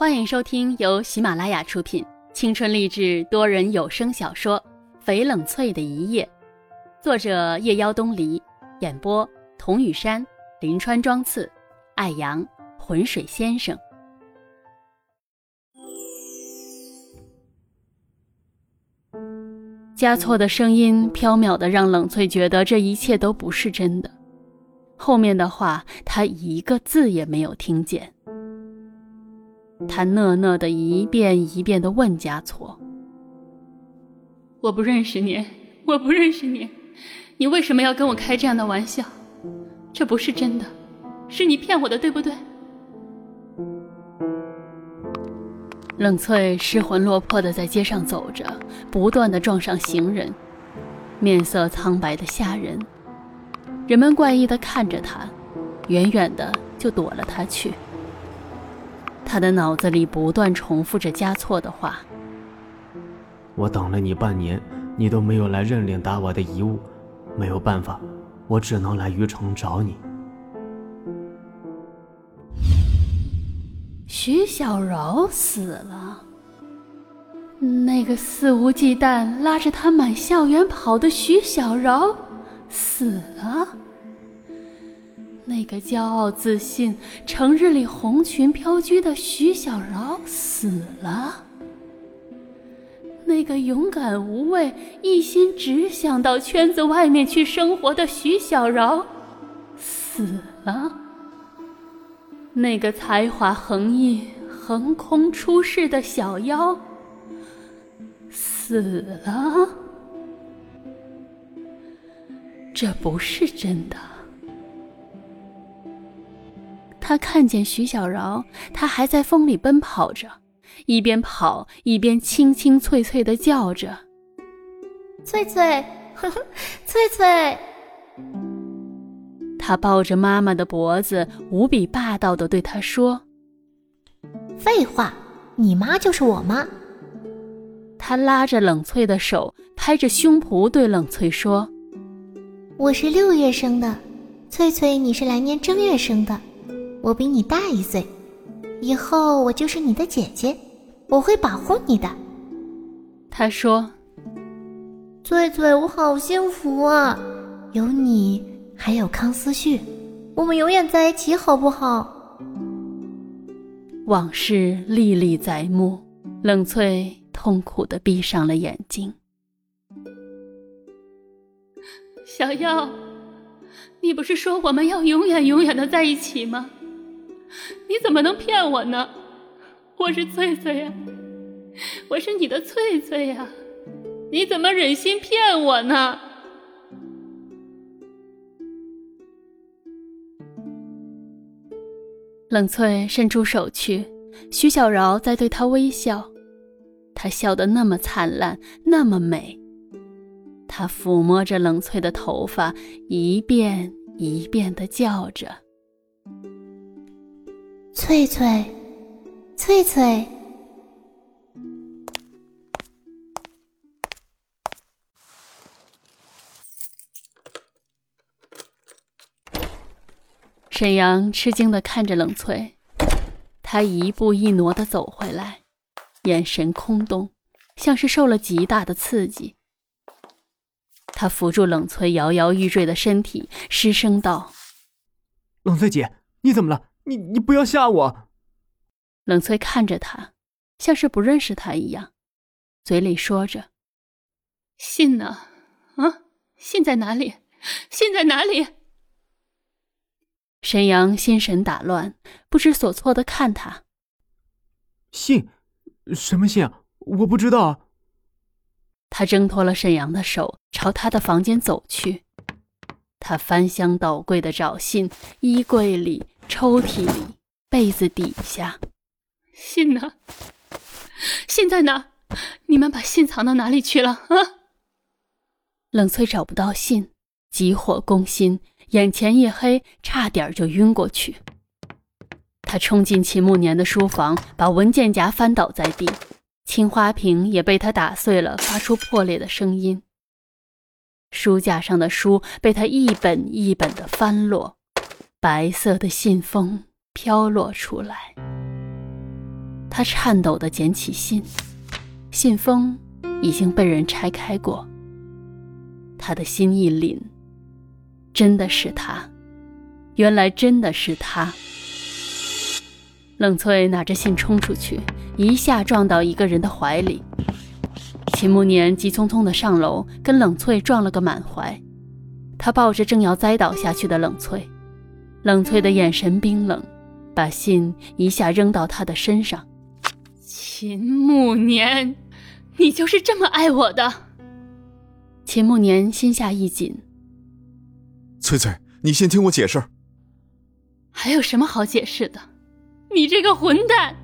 欢迎收听由喜马拉雅出品、青春励志多人有声小说《翡冷翠的一夜》，作者夜妖东篱，演播童雨山、林川、庄次、艾阳、浑水先生。加措的声音飘渺的，让冷翠觉得这一切都不是真的。后面的话，他一个字也没有听见。他讷讷的一遍一遍的问加措：“我不认识你，我不认识你，你为什么要跟我开这样的玩笑？这不是真的，是你骗我的，对不对？”冷翠失魂落魄的在街上走着，不断的撞上行人，面色苍白的吓人。人们怪异的看着他，远远的就躲了他去。他的脑子里不断重复着加措的话：“我等了你半年，你都没有来认领达瓦的遗物，没有办法，我只能来虞城找你。”徐小柔死了，那个肆无忌惮拉着他满校园跑的徐小柔死了。那个骄傲自信、成日里红裙飘居的徐小柔死了。那个勇敢无畏、一心只想到圈子外面去生活的徐小柔死了。那个才华横溢、横空出世的小妖死了。这不是真的。他看见徐小饶，他还在风里奔跑着，一边跑一边清清脆脆的叫着：“翠翠，呵呵，翠翠。”他抱着妈妈的脖子，无比霸道的对她说：“废话，你妈就是我妈。”他拉着冷翠的手，拍着胸脯对冷翠说：“我是六月生的，翠翠，你是来年正月生的。”我比你大一岁，以后我就是你的姐姐，我会保护你的。他说：“翠翠，我好幸福啊，有你，还有康思旭，我们永远在一起，好不好？”往事历历在目，冷翠痛苦的闭上了眼睛。小妖，你不是说我们要永远永远的在一起吗？你怎么能骗我呢？我是翠翠呀，我是你的翠翠呀，你怎么忍心骗我呢？冷翠伸出手去，徐小饶在对她微笑，她笑得那么灿烂，那么美。她抚摸着冷翠的头发，一遍一遍的叫着。翠翠，翠翠。沈阳吃惊的看着冷翠，他一步一挪的走回来，眼神空洞，像是受了极大的刺激。他扶住冷翠摇摇欲坠的身体，失声道：“冷翠姐，你怎么了？”你你不要吓我！冷翠看着他，像是不认识他一样，嘴里说着：“信呢？啊，信在哪里？信在哪里？”沈阳心神打乱，不知所措的看他。信？什么信啊？我不知道。他挣脱了沈阳的手，朝他的房间走去。他翻箱倒柜的找信，衣柜里。抽屉里，被子底下，信呢？信在哪？你们把信藏到哪里去了？啊！冷翠找不到信，急火攻心，眼前一黑，差点就晕过去。他冲进秦慕年的书房，把文件夹翻倒在地，青花瓶也被他打碎了，发出破裂的声音。书架上的书被他一本一本的翻落。白色的信封飘落出来，他颤抖地捡起信，信封已经被人拆开过。他的心一凛，真的是他，原来真的是他。冷翠拿着信冲出去，一下撞到一个人的怀里。秦慕年急匆匆地上楼，跟冷翠撞了个满怀。他抱着正要栽倒下去的冷翠，冷翠的眼神冰冷，把信一下扔到他的身上。秦慕年，你就是这么爱我的？秦慕年心下一紧。翠翠，你先听我解释。还有什么好解释的？你这个混蛋！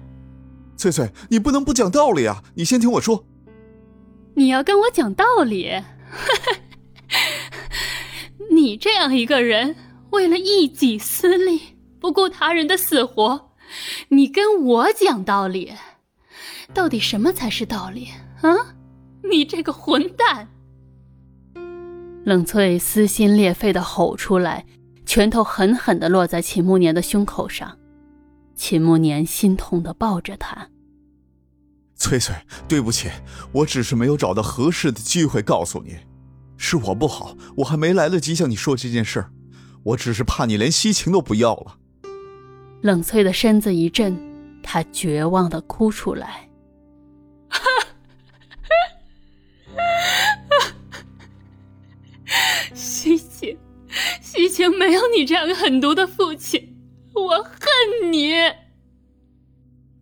翠翠，你不能不讲道理啊！你先听我说。你要跟我讲道理？你这样一个人，为了一己私利，不顾他人的死活，你跟我讲道理？到底什么才是道理啊？你这个混蛋！冷翠撕心裂肺的吼出来，拳头狠狠的落在秦慕年的胸口上。秦慕年心痛的抱着他。翠翠，对不起，我只是没有找到合适的机会告诉你，是我不好，我还没来得及向你说这件事儿，我只是怕你连西晴都不要了。冷翠的身子一震，她绝望的哭出来。西晴，西晴没有你这样狠毒的父亲。我恨你，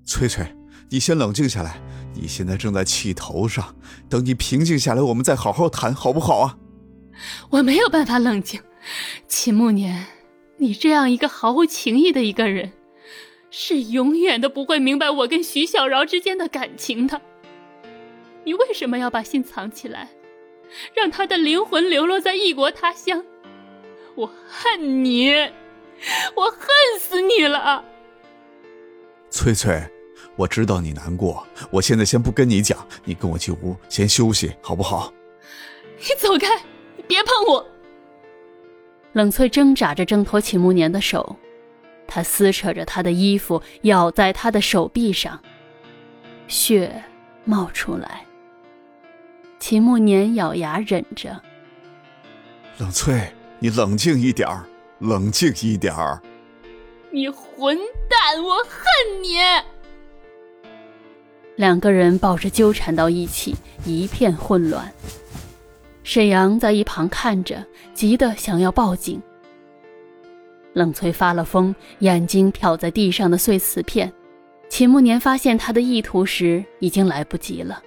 翠翠，你先冷静下来。你现在正在气头上，等你平静下来，我们再好好谈，好不好啊？我没有办法冷静，秦慕年，你这样一个毫无情义的一个人，是永远都不会明白我跟徐小饶之间的感情的。你为什么要把信藏起来，让他的灵魂流落在异国他乡？我恨你。我恨死你了，翠翠，我知道你难过，我现在先不跟你讲，你跟我进屋先休息，好不好？你走开，你别碰我！冷翠挣扎着挣脱秦慕年的手，他撕扯着他的衣服，咬在他的手臂上，血冒出来。秦慕年咬牙忍着。冷翠，你冷静一点儿。冷静一点儿！你混蛋，我恨你！两个人抱着纠缠到一起，一片混乱。沈阳在一旁看着，急得想要报警。冷翠发了疯，眼睛瞟在地上的碎瓷片。秦慕年发现他的意图时，已经来不及了。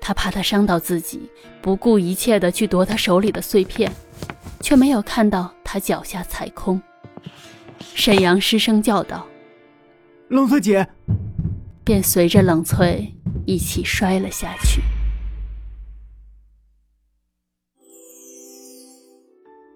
他怕他伤到自己，不顾一切的去夺他手里的碎片。却没有看到他脚下踩空。沈阳失声叫道：“冷翠姐！”便随着冷翠一起摔了下去。